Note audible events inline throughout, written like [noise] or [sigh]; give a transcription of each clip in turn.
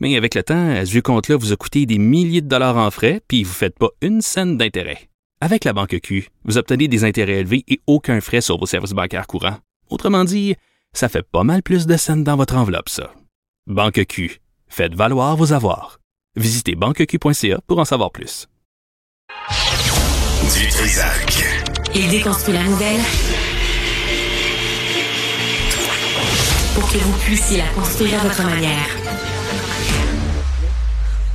Mais avec le temps, ce vieux compte-là vous a coûté des milliers de dollars en frais, puis vous ne faites pas une scène d'intérêt. Avec la Banque Q, vous obtenez des intérêts élevés et aucun frais sur vos services bancaires courants. Autrement dit, ça fait pas mal plus de scènes dans votre enveloppe, ça. Banque Q. Faites valoir vos avoirs. Visitez banqueq.ca pour en savoir plus. Du Trisac. Il déconstruit la nouvelle pour que vous puissiez la construire à votre manière.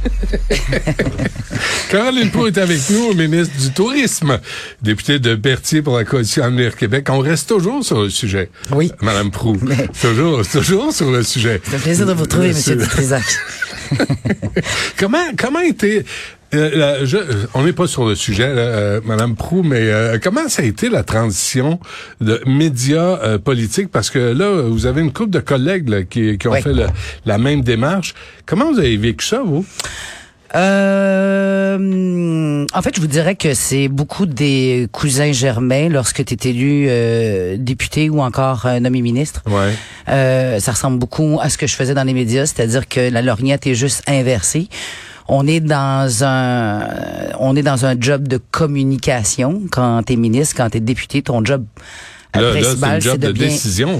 [laughs] Caroline Proulx est avec nous, ministre du Tourisme, députée de Berthier pour la Coalition Avenir Québec. On reste toujours sur le sujet. Oui. Madame Proulx. [laughs] Mais- Toujours, toujours sur le sujet. C'est un plaisir de vous retrouver, Monsieur Dutrisac. [laughs] comment, comment était, euh, je- on n'est pas sur le sujet, là, euh, Madame Prou, mais euh, comment ça a été la transition de médias euh, politiques? Parce que là, vous avez une couple de collègues là, qui, qui ont Oui. fait le- la même démarche. Comment vous avez vécu ça, vous? Euh, en fait, je vous dirais que c'est beaucoup des cousins germains lorsque tu es élu euh, député ou encore euh, nommé ministre. Ouais. Euh, ça ressemble beaucoup à ce que je faisais dans les médias, c'est-à-dire que la lorgnette est juste inversée. On est dans un on est dans un job de communication quand tu es ministre, quand tu es député, ton job Là, là c'est une job de bien décision.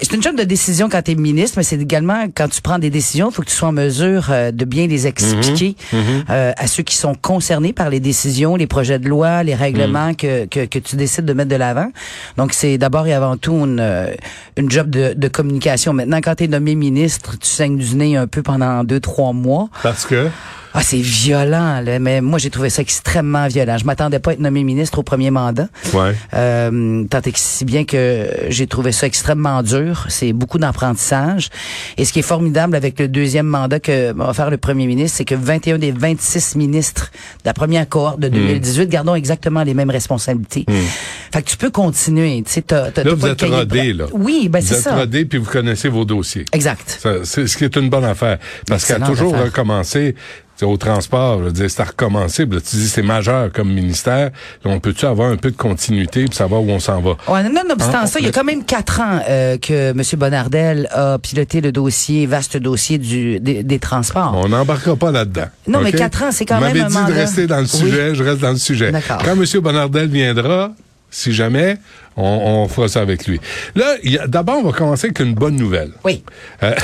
C'est une job de décision quand tu es ministre, mais c'est également quand tu prends des décisions, il faut que tu sois en mesure euh, de bien les expliquer euh, à ceux qui sont concernés par les décisions, les projets de loi, les règlements que, que, que tu décides de mettre de l'avant. Donc, c'est d'abord et avant tout une, euh, une job de, de communication. Maintenant, quand tu es nommé ministre, tu saignes du nez un peu pendant deux, trois mois. Parce que? Ah, c'est violent, là, mais moi, j'ai trouvé ça extrêmement violent. Je m'attendais pas à être nommé ministre au premier mandat. Ouais. Euh, tant et que si bien que j'ai trouvé ça extrêmement dur. C'est beaucoup d'apprentissage. Et ce qui est formidable avec le deuxième mandat que va faire le premier ministre, c'est que 21 des 26 ministres de la première cohorte de 2018 gardons exactement les mêmes responsabilités. Fait que tu peux continuer. Tu sais, t'as, t'as- Là, t'as vous pas le êtes de rodé, là. Oui, ben vous c'est êtes ça. rodé puis vous connaissez vos dossiers. Exact. Ça, c'est ce qui est une bonne affaire. Parce qu'à Excellente toujours affaire. sais, au transport, c'est à recommencer. là, tu dis c'est majeur comme ministère. Là, on peut-tu avoir un peu de continuité pour savoir où on s'en va? Ouais, non, non, obstant Hein? ça, il y a quand même quatre ans euh, que M. Bonardel a piloté le dossier, vaste dossier du, des, des transports. On n'embarquera pas là-dedans. Non, mais quatre ans, c'est quand Vous même un dit mandat. de rester dans le Oui. sujet, je reste dans le sujet. D'accord. Quand M. Bonardel viendra, si jamais, on, on fera ça avec lui. Là, il y a- d'abord, on va commencer avec une bonne nouvelle. Oui. Euh,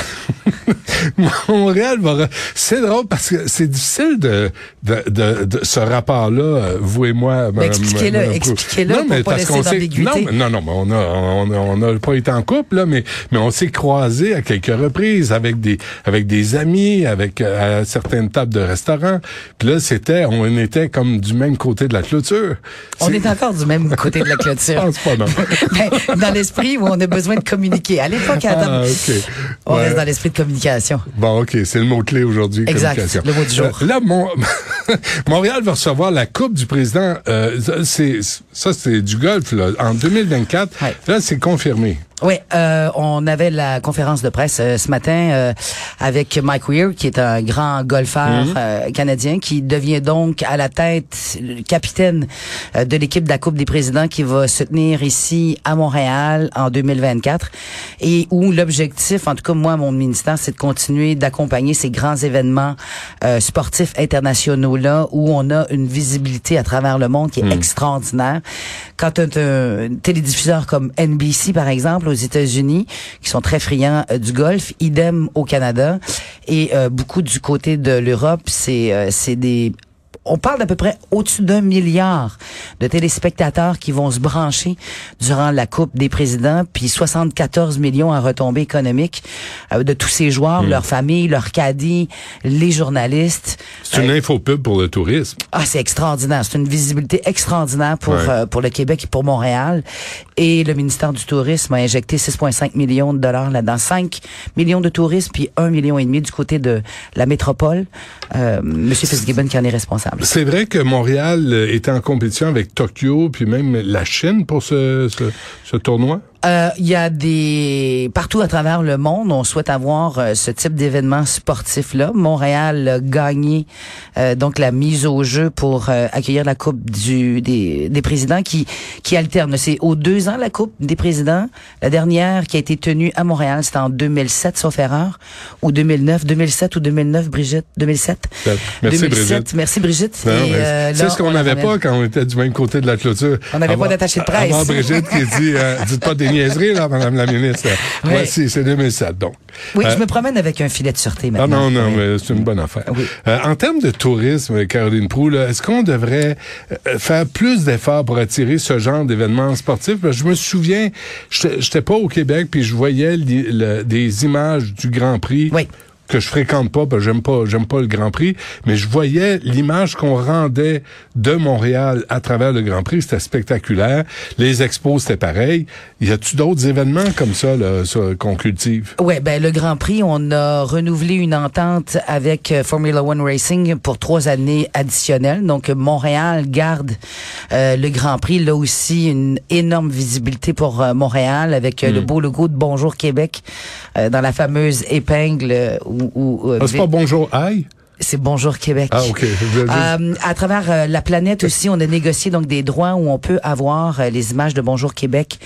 [laughs] Montréal va... re- C'est drôle parce que c'est difficile de, de, de, de ce rapport-là, euh, vous et moi. expliquez-le, expliquez-le Non, pour mais pas laisser d'ambiguïté. Non, non, non, mais on a, on a, on a pas été en couple, là, mais, mais on s'est croisés à quelques reprises avec des, avec des amis, avec, euh, à certaines tables de restaurants. Puis là, c'était, on était comme du même côté de la clôture. On est encore du même côté de la [laughs] Je clôture. pense pas, [laughs] Ben, dans l'esprit où on a besoin de communiquer. À l'époque, Adam, Ah, on Ouais. reste dans l'esprit de communication. Bon, OK, c'est le mot-clé aujourd'hui, Exact, communication. le mot du jour. Euh, là, mon... [laughs] Montréal va recevoir la Coupe du Président. Euh, ça, c'est ça, c'est du golf, là, en 2024. Ouais. Là, c'est confirmé. Oui, euh, on avait la conférence de presse euh, ce matin euh, avec Mike Weir, qui est un grand golfeur Mhm. euh, canadien, qui devient donc à la tête le capitaine euh, de l'équipe de la Coupe des présidents qui va se tenir ici à Montréal en 2024 et où l'objectif, en tout cas moi, mon ministère, c'est de continuer d'accompagner ces grands événements euh, sportifs internationaux là où on a une visibilité à travers le monde qui est extraordinaire. Quand as un télédiffuseur comme NBC par exemple aux États-Unis qui sont très friands euh, du golf, idem au Canada. Et euh, beaucoup du côté de l'Europe, c'est euh, c'est des on parle d'à peu près au-dessus d'un milliard de téléspectateurs qui vont se brancher durant la Coupe des présidents, puis 74 millions en retombées économiques euh, de tous ces joueurs, leurs familles, leurs caddies, les journalistes. C'est une infopub pour le tourisme. Ah, c'est extraordinaire. C'est une visibilité extraordinaire pour Ouais. euh, pour le Québec et pour Montréal. Et le ministère du Tourisme a injecté 6,5 millions de dollars là-dedans. 5 millions de touristes, puis 1 million et demi du côté de la métropole. Euh, Monsieur Fitzgibbon qui en est responsable. C'est vrai que Montréal euh, était en compétition avec Tokyo, puis même la Chine pour ce, ce tournoi? Euh, Il y a des partout à travers le monde, on souhaite avoir euh, ce type d'événement sportif là. Montréal a gagné euh, donc la mise au jeu pour euh, accueillir la coupe du des, des présidents qui qui alterne. C'est aux deux ans la coupe des présidents. La dernière qui a été tenue à Montréal, c'était en 2007 sauf erreur ou 2009, 2007 ou 2009 Brigitte, 2007. Merci 2007. Brigitte. Merci Brigitte. Euh, c'est ce qu'on on n'avait pas quand on était du même côté de la clôture. On n'avait pas d'attaché de presse. Avant Brigitte qui dit, euh, [laughs] dites pas des niaiseries, là, madame la ministre. Oui. Voici, c'est 2007, donc. Oui, Euh, je me promène avec un filet de sûreté Ah maintenant. non, non, Oui. mais c'est une bonne affaire. Oui. Euh, en termes de tourisme, Caroline Proux, est-ce qu'on devrait euh, faire plus d'efforts pour attirer ce genre d'événements sportifs? Parce que je me souviens, j'étais j'étais pas au Québec, puis je voyais li- le- des images du Grand Prix. Oui. Que je fréquente pas, parce que j'aime pas, j'aime pas le Grand Prix, mais je voyais l'image qu'on rendait de Montréal à travers le Grand Prix, c'était spectaculaire. Les expos, c'était pareil. Y a-tu d'autres événements comme ça, là, qu'on cultive? Ouais, ben le Grand Prix, on a renouvelé une entente avec euh, Formula One Racing pour trois années additionnelles. Donc Montréal garde euh, le Grand Prix, là aussi une énorme visibilité pour euh, Montréal avec euh, le beau logo de Bonjour Québec euh, dans la fameuse épingle où, euh, Ah, c'est pas bonjour, aïe? c'est Bonjour Québec. Ah, ok. Je- je- Euh, à travers euh, la planète aussi, on a négocié donc des droits où on peut avoir euh, les images de Bonjour Québec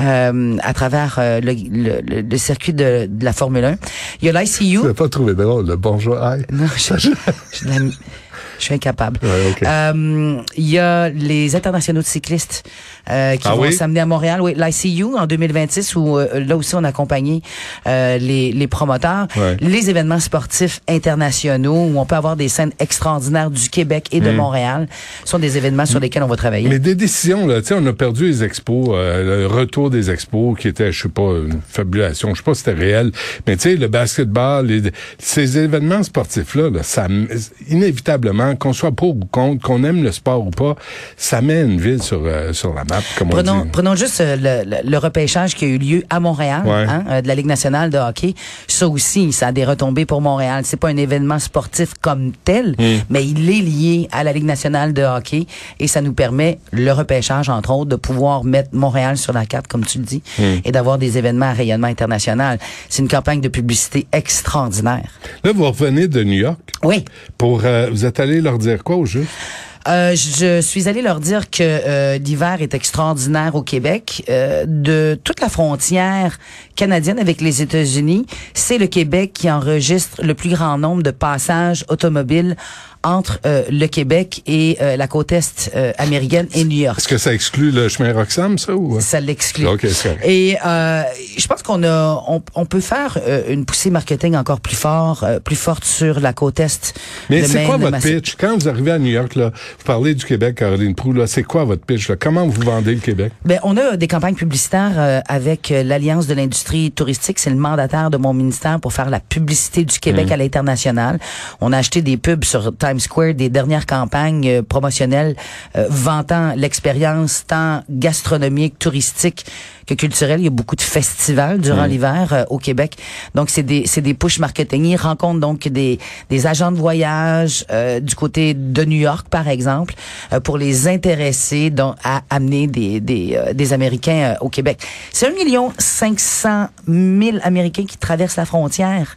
euh, à travers euh, le, le- le- circuit de, de la Formule 1. Il y a l'ICU. Je l'ai pas trouvé drôle, le bonjour, aïe? Non, je, je, je, je suis incapable. Ouais, ok. Euh, Il y a les internationaux de cyclistes euh, qui Ah vont oui? s'amener à Montréal. Oui, l'ICU en 2026 où euh, là aussi on a accompagné euh, les, les promoteurs. Ouais. Les événements sportifs internationaux où on peut avoir des scènes extraordinaires du Québec et de Montréal sont des événements sur lesquels on va travailler. Hmm. Mais des décisions, là, tu sais, on a perdu les expos, le retour des expos qui était, je sais pas, une fabulation, je sais pas si c'était réel, mais tu sais, le basketball, les- ces événements sportifs-là, là, ça, m- inévitablement, qu'on soit pour ou contre, qu'on aime le sport ou pas, ça met une ville sur, euh, sur la map, comme on Prenons, dit. prenons juste euh, le, le- le repêchage qui a eu lieu à Montréal, Ouais. hein, euh, de la Ligue nationale de hockey. Ça aussi, ça a des retombées pour Montréal. C'est pas un événement sportif comme tel, Hmm. mais il est lié à la Ligue nationale de hockey et ça nous permet, le repêchage entre autres, de pouvoir mettre Montréal sur la carte, comme tu le dis, Hmm. et d'avoir des événements à rayonnement international. C'est une campagne de publicité extraordinaire. Là, vous revenez de New York? Oui. pour, euh, vous êtes allé leur dire quoi au jeu? Euh, je suis allée leur dire que euh, l'hiver est extraordinaire au Québec. Euh, de toute la frontière canadienne avec les États-Unis, c'est le Québec qui enregistre le plus grand nombre de passages automobiles entre euh, le Québec et euh, la côte est euh, américaine et New York. Est-ce que ça exclut le chemin Roxham, ça, ou? Ça l'exclut. Ok, c'est correct. Et euh, je pense qu'on a, on, on peut faire euh, une poussée marketing encore plus fort, euh, plus forte sur la côte est. Mais c'est quoi votre pitch? Quand vous arrivez à New York, là, vous parlez du Québec, Caroline Proux, là, c'est quoi votre pitch? Là? Comment vous vendez le Québec? Ben, on a des campagnes publicitaires euh, avec l'Alliance de l'industrie touristique. C'est le mandataire de mon ministère pour faire la publicité du Québec à l'international. On a acheté des pubs sur Times Square, des dernières campagnes euh, promotionnelles euh, vantant l'expérience tant gastronomique, touristique que culturelle. Il y a beaucoup de festivals durant l'hiver euh, au Québec. Donc, c'est des, c'est des push marketing. Ils rencontrent donc des, des agents de voyage euh, du côté de New York, par exemple, euh, pour les intéresser donc, à amener des, des, euh, des Américains euh, au Québec. C'est un million cinq cent mille Américains qui traversent la frontière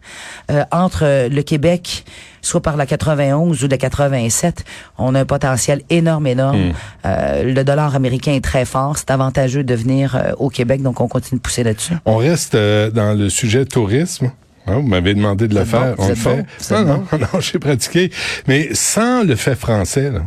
euh, entre le Québec soit par la 91 ou la 87, on a un potentiel énorme, énorme. Euh, le dollar américain est très fort. C'est avantageux de venir euh, au Québec, donc on continue de pousser là-dessus. On reste euh, dans le sujet tourisme. Hein, vous m'avez demandé de le faire. bon, on le fait. bon, non, non, [laughs] non, j'ai pratiqué. Mais sans le fait français, là,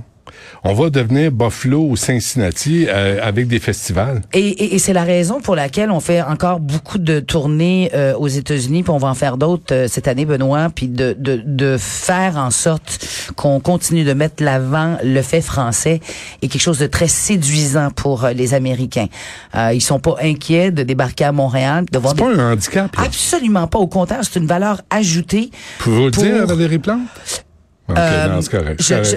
on va devenir Buffalo ou Cincinnati euh, avec des festivals. Et, et, et c'est la raison pour laquelle on fait encore beaucoup de tournées euh, aux États-Unis, puis on va en faire d'autres euh, cette année, Benoît, puis de, de, de faire en sorte qu'on continue de mettre l'avant le fait français et quelque chose de très séduisant pour euh, les Américains. Euh, ils sont pas inquiets de débarquer à Montréal, de voir C'est des... pas un handicap. Là. Absolument pas. Au contraire, c'est une valeur ajoutée. Pouvez-vous le pour- dire, Valérie Plante? Euh,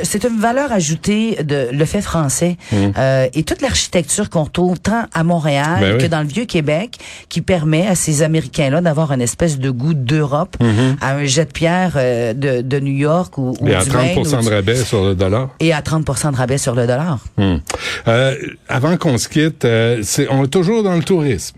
c'est une valeur ajoutée de le fait français Hum. euh, et toute l'architecture qu'on trouve tant à Montréal Ben oui. que dans le vieux Québec, qui permet à ces Américains-là d'avoir une espèce de goût d'Europe à un jet de pierre euh, de, de New York ou, ou Et à du 30 Maine ou de rabais sur le dollar. et à 30% de rabais sur le dollar. Euh, avant qu'on se quitte, c'est, on est toujours dans le tourisme.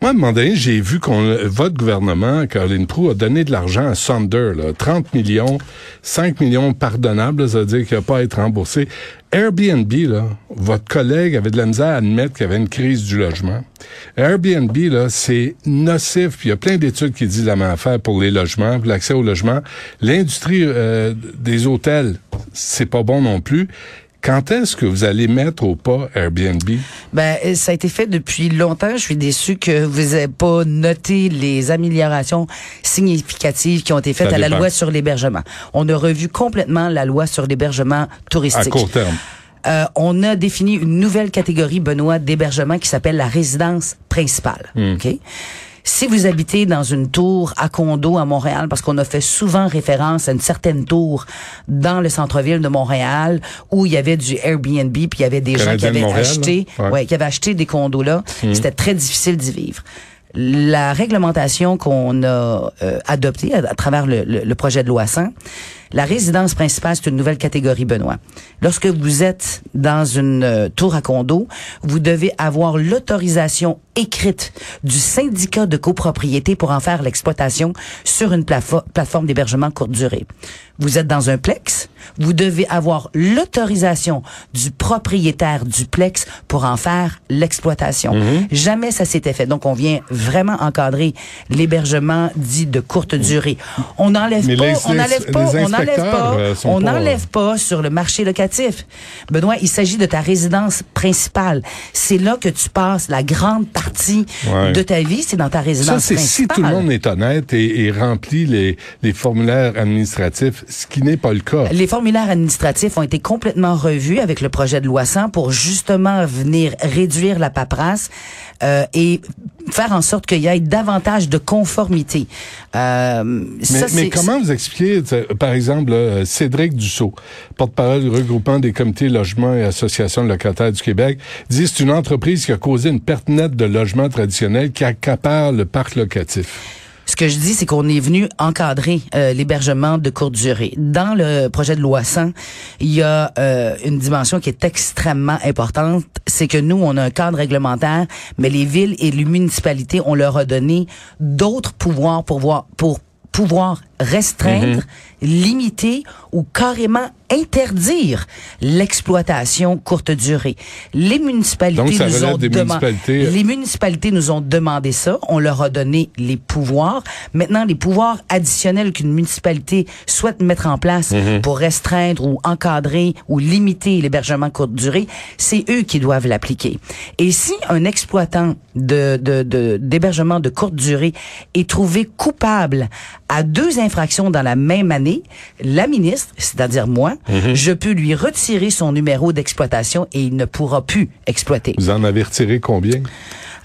Moi, à un moment j'ai vu qu'on, votre gouvernement, Caroline Proux, a donné de l'argent à Sonder, là, 30 millions, 5 millions pardonnables, ça veut dire qu'il n'y a pas être remboursé. Airbnb, là, votre collègue avait de la misère à admettre qu'il y avait une crise du logement. Airbnb, là, c'est nocif, puis il y a plein d'études qui disent la même affaire pour les logements, l'accès au logement. L'industrie euh, des hôtels, c'est pas bon non plus. Quand est-ce que vous allez mettre au pas Airbnb? Ben, euh, ça a été fait depuis longtemps. Je suis déçu que vous n'ayez pas noté les améliorations significatives qui ont été faites Ça à la loi sur l'hébergement. On a revu complètement la loi sur l'hébergement À touristique. court terme. Euh, on a défini une nouvelle catégorie, Benoît, d'hébergement qui s'appelle la résidence principale. OK? Si vous habitez dans une tour à condo à Montréal, parce qu'on a fait souvent référence à une certaine tour dans le centre-ville de Montréal où il y avait du Airbnb, puis il y avait des gens qui avaient Montréal, acheté? Ouais. ouais, qui avaient acheté des condos là, c'était très difficile d'y vivre. La réglementation qu'on a euh, adoptée à, à travers le, le- le projet de loi 100, la résidence principale, c'est une nouvelle catégorie, Benoît. Lorsque vous êtes dans une euh, tour à condo, vous devez avoir l'autorisation écrite du syndicat de copropriété pour en faire l'exploitation sur une plateforme d'hébergement courte durée. Vous êtes dans un plex, vous devez avoir l'autorisation du propriétaire du plex pour en faire l'exploitation. Jamais ça s'était fait. Donc, on vient vraiment encadrer l'hébergement dit de courte durée. On n'enlève pas, on n'enlève pas, on n'enlève pas, euh, on n'enlève pas sur le marché locatif. Benoît, il s'agit de ta résidence principale. C'est là que tu passes la grande partie Ouais. de ta vie, c'est dans ta Ça, résidence c'est si tout le monde est honnête et, et remplit les, les formulaires administratifs, ce qui n'est pas le cas. Les formulaires administratifs ont été complètement revus avec le projet de loi 100 pour justement venir réduire la paperasse euh, et faire en sorte qu'il y ait davantage de conformité. Euh, Mais, ça, mais comment vous expliquez, par exemple, là, Cédric Dussault, porte-parole du regroupement des comités logements et associations locataires du Québec, dit que c'est une entreprise qui a causé une perte nette de logements traditionnels qui accapare le parc locatif. Ce que je dis, c'est qu'on est venu encadrer euh, l'hébergement de courte durée. Dans le projet de loi 100, il y a euh, une dimension qui est extrêmement importante, c'est que nous, on a un cadre réglementaire, mais les villes et les municipalités, on leur a donné d'autres pouvoirs pour voir, pour pouvoir restreindre, limiter ou carrément interdire l'exploitation courte durée. Les municipalités Donc, nous ont demandé municipalités. les municipalités nous ont demandé ça. On leur a donné les pouvoirs. Maintenant, les pouvoirs additionnels qu'une municipalité souhaite mettre en place Mhm. pour restreindre ou encadrer ou limiter l'hébergement courte durée, c'est eux qui doivent l'appliquer. Et si un exploitant de, de, de- d'hébergement de courte durée est trouvé coupable à deux infractions dans la même année, la ministre, c'est-à-dire moi, Mhm. je peux lui retirer son numéro d'exploitation et il ne pourra plus exploiter. Vous en avez retiré combien?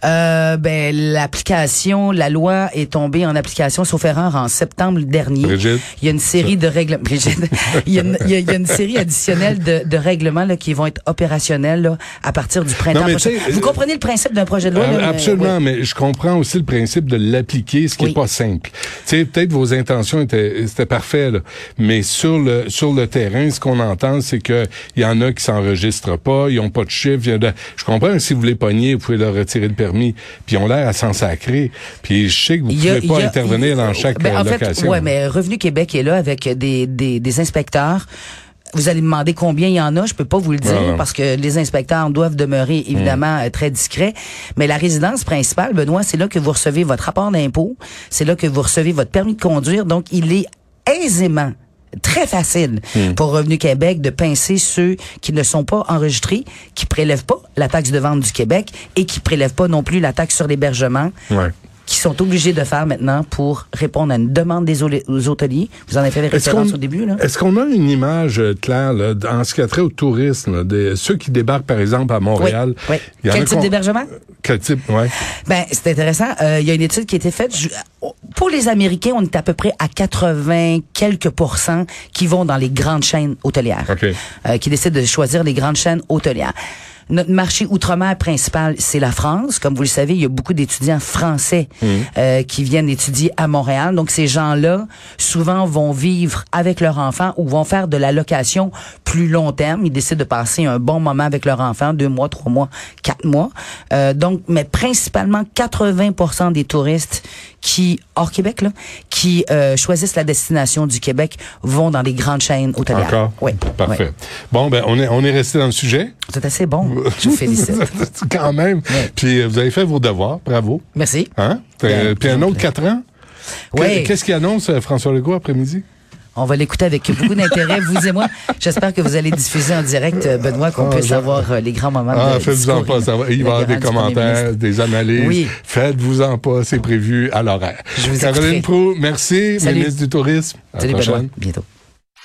Euh, ben l'application, la loi est tombée en application sauf erreur en septembre dernier. Brigitte? Il y a une série de règles. [laughs] Brigitte, il, y a une, il y a- il y a une série additionnelle de, de règlements là, qui vont être opérationnels là, à partir du printemps Non, prochain. Vous euh, comprenez le principe d'un projet de loi mais- absolument, oui. mais je comprends aussi le principe de l'appliquer, ce qui Oui. est pas simple. Tu sais, peut-être vos intentions étaient c'était parfait, là, mais sur le sur le terrain, ce qu'on entend, c'est que il y en a qui s'enregistrent pas, ils ont pas de a de- Je comprends que si vous les pognez, vous pouvez leur retirer le permis, puis ont l'air à s'en sacrer. Puis je sais que vous pouvez pas a- intervenir dans chaque ben, euh, en fait, location. ouais, mais Revenu Québec est là avec des, des, des inspecteurs. Vous allez me demander combien il y en a, je peux pas vous le dire parce que les inspecteurs doivent demeurer évidemment Mm. euh, très discrets. Mais la résidence principale, Benoît, c'est là que vous recevez votre rapport d'impôt, c'est là que vous recevez votre permis de conduire. Donc, il est aisément très facile Mm. pour Revenu Québec de pincer ceux qui ne sont pas enregistrés, qui prélèvent pas la taxe de vente du Québec et qui prélèvent pas non plus la taxe sur l'hébergement Ouais. Qu'ils sont obligés de faire maintenant pour répondre à une demande des aux hôteliers. Vous en avez fait référence au début? Est-ce qu'on a une image euh, claire là, en ce qui a trait au tourisme, là, des, ceux qui débarquent par exemple à Montréal? Oui. Quel type d'hébergement? Quel type, ouais. Ben, c'est intéressant. Euh, Il y a une étude qui a été faite. Je- pour les Américains, on est à peu près à 80 quelques pourcents qui vont dans les grandes chaînes hôtelières, OK. euh, qui décident de choisir les grandes chaînes hôtelières. Notre marché outre-mer principal, c'est la France. Comme vous le savez, il y a beaucoup d'étudiants français euh, qui viennent étudier à Montréal. Donc, ces gens-là, souvent, vont vivre avec leur enfant ou vont faire de la location plus long terme. Ils décident de passer un bon moment avec leur enfant, deux mois, trois mois, quatre mois. Euh, donc, mais principalement 80% des touristes qui, hors Québec, là, qui euh, choisissent la destination du Québec vont dans les grandes chaînes hôtelières. Encore? Oui. Parfait. oui. Bon, ben, on est, on est resté dans le sujet. C'est assez bon. Je vous félicite. [laughs] Quand même. Puis euh, vous avez fait vos devoirs. Bravo. Merci. Hein? Bien, Euh, Puis un autre bien. quatre ans? Oui. Qu'est-ce qu'il annonce euh, François Legault après-midi? On va l'écouter avec beaucoup d'intérêt, vous et moi. J'espère que vous allez diffuser en direct, euh, Benoît, qu'on Ah, puisse avoir euh, les grands moments Ah, de faites-vous-en pas. Ça va. Il va y avoir des commentaires, des analyses. Oui. Faites-vous-en pas. C'est prévu à l'horaire. Caroline. Proux, merci. Salut. Ministre du Tourisme. À la Salut, prochaine. Benoît. Bientôt.